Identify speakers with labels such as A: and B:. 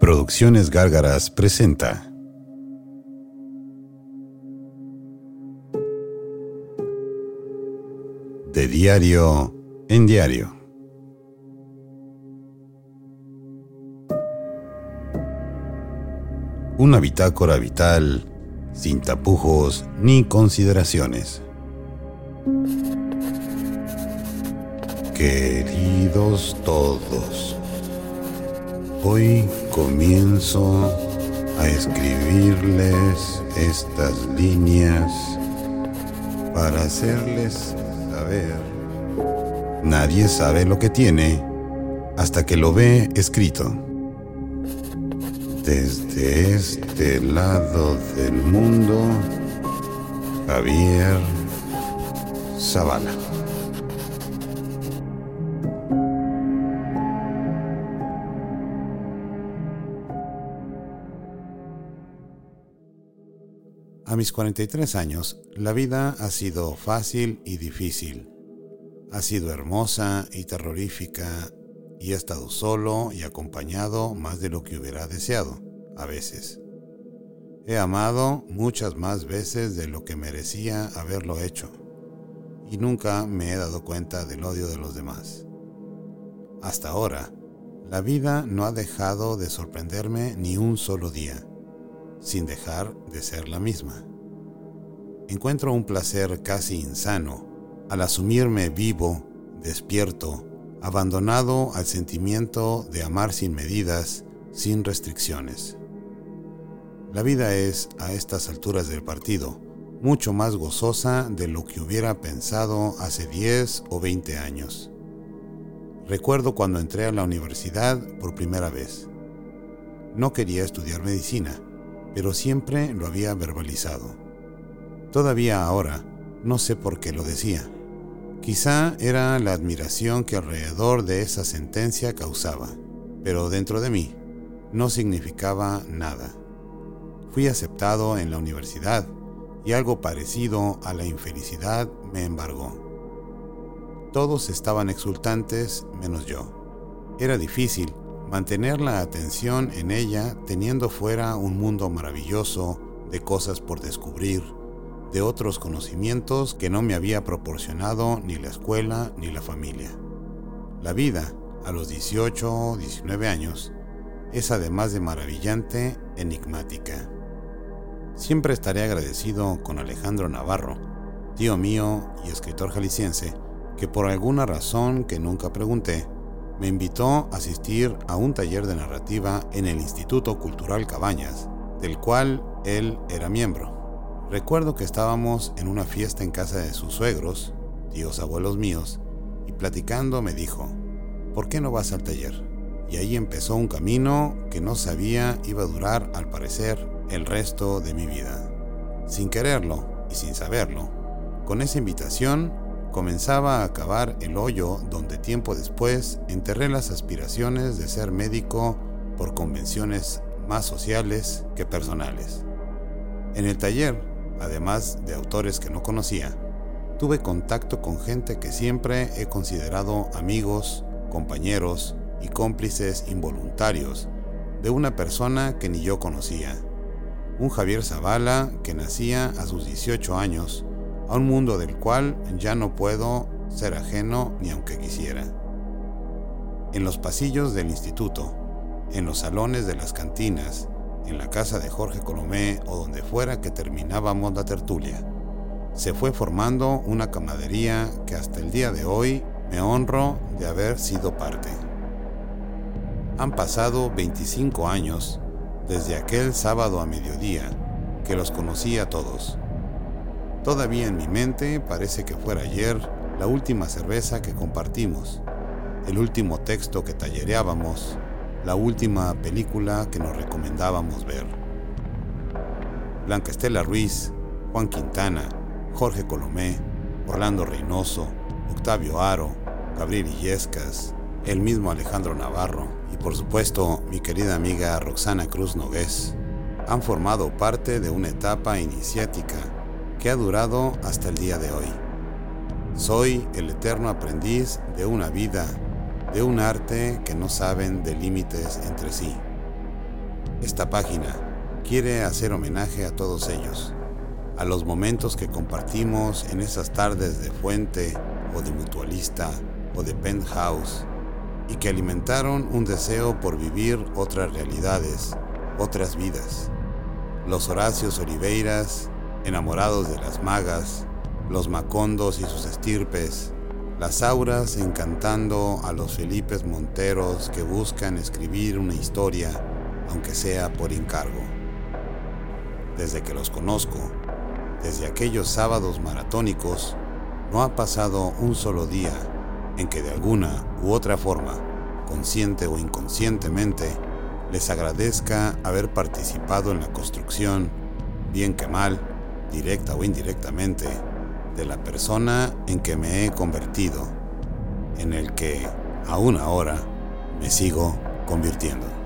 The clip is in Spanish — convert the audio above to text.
A: Producciones Gárgaras presenta. De diario en diario. Una bitácora vital sin tapujos ni consideraciones. Queridos todos, hoy comienzo a escribirles estas líneas para hacerles saber. Nadie sabe lo que tiene hasta que lo ve escrito. Desde este lado del mundo, Javier Zavala. A mis 43 años, la vida ha sido fácil y difícil. Ha sido hermosa y terrorífica y he estado solo y acompañado más de lo que hubiera deseado, a veces. He amado muchas más veces de lo que merecía haberlo hecho y nunca me he dado cuenta del odio de los demás. Hasta ahora, la vida no ha dejado de sorprenderme ni un solo día sin dejar de ser la misma. Encuentro un placer casi insano al asumirme vivo, despierto, abandonado al sentimiento de amar sin medidas, sin restricciones. La vida es, a estas alturas del partido, mucho más gozosa de lo que hubiera pensado hace 10 o 20 años. Recuerdo cuando entré a la universidad por primera vez. No quería estudiar medicina pero siempre lo había verbalizado. Todavía ahora, no sé por qué lo decía. Quizá era la admiración que alrededor de esa sentencia causaba, pero dentro de mí no significaba nada. Fui aceptado en la universidad y algo parecido a la infelicidad me embargó. Todos estaban exultantes menos yo. Era difícil mantener la atención en ella teniendo fuera un mundo maravilloso de cosas por descubrir, de otros conocimientos que no me había proporcionado ni la escuela ni la familia. La vida, a los 18 o 19 años, es además de maravillante, enigmática. Siempre estaré agradecido con Alejandro Navarro, tío mío y escritor jalisciense, que por alguna razón que nunca pregunté, me invitó a asistir a un taller de narrativa en el Instituto Cultural Cabañas, del cual él era miembro. Recuerdo que estábamos en una fiesta en casa de sus suegros, tíos abuelos míos, y platicando me dijo, ¿por qué no vas al taller? Y ahí empezó un camino que no sabía iba a durar, al parecer, el resto de mi vida. Sin quererlo y sin saberlo, con esa invitación comenzaba a acabar el hoyo donde tiempo después enterré las aspiraciones de ser médico por convenciones más sociales que personales. En el taller, además de autores que no conocía, tuve contacto con gente que siempre he considerado amigos, compañeros y cómplices involuntarios de una persona que ni yo conocía. Un Javier Zavala que nacía a sus 18 años a un mundo del cual ya no puedo ser ajeno ni aunque quisiera. En los pasillos del instituto, en los salones de las cantinas, en la casa de Jorge Colomé o donde fuera que terminábamos la tertulia, se fue formando una camadería que hasta el día de hoy me honro de haber sido parte. Han pasado 25 años desde aquel sábado a mediodía que los conocí a todos Todavía en mi mente parece que fuera ayer la última cerveza que compartimos, el último texto que tallereábamos, la última película que nos recomendábamos ver. Blanca Estela Ruiz, Juan Quintana, Jorge Colomé, Orlando Reynoso, Octavio Aro, Gabriel Illescas, el mismo Alejandro Navarro y por supuesto mi querida amiga Roxana Cruz Nogués han formado parte de una etapa iniciática que ha durado hasta el día de hoy. Soy el eterno aprendiz de una vida, de un arte que no saben de límites entre sí. Esta página quiere hacer homenaje a todos ellos, a los momentos que compartimos en esas tardes de fuente o de mutualista o de penthouse y que alimentaron un deseo por vivir otras realidades, otras vidas. Los Horacios Oliveiras, enamorados de las magas, los Macondos y sus estirpes, las auras encantando a los Felipes Monteros que buscan escribir una historia, aunque sea por encargo. Desde que los conozco, desde aquellos sábados maratónicos, no ha pasado un solo día en que de alguna u otra forma, consciente o inconscientemente, les agradezca haber participado en la construcción, bien que mal, directa o indirectamente, de la persona en que me he convertido, en el que, aún ahora, me sigo convirtiendo.